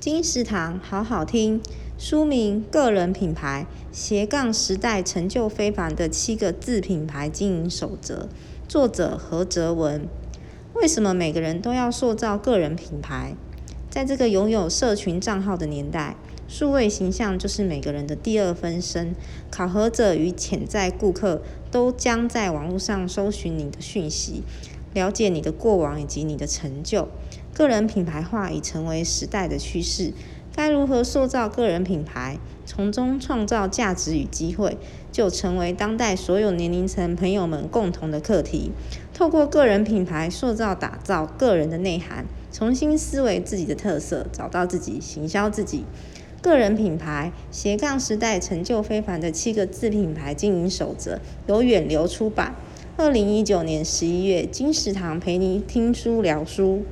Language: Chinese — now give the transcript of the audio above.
金石堂好好听，书名《个人品牌斜杠时代成就非凡的七个自品牌经营守则》，作者何哲文。为什么每个人都要塑造个人品牌？在这个拥有社群账号的年代，数位形象就是每个人的第二分身。考核者与潜在顾客都将在网络上搜寻你的讯息，了解你的过往以及你的成就。个人品牌化已成为时代的趋势。该如何塑造个人品牌，从中创造价值与机会，就成为当代所有年龄层朋友们共同的课题。透过个人品牌塑造、打造个人的内涵，重新思维自己的特色，找到自己，行销自己。个人品牌斜杠时代成就非凡的七个自品牌经营守则，由远流出版。二零一九年十一月，金石堂陪您听书聊书。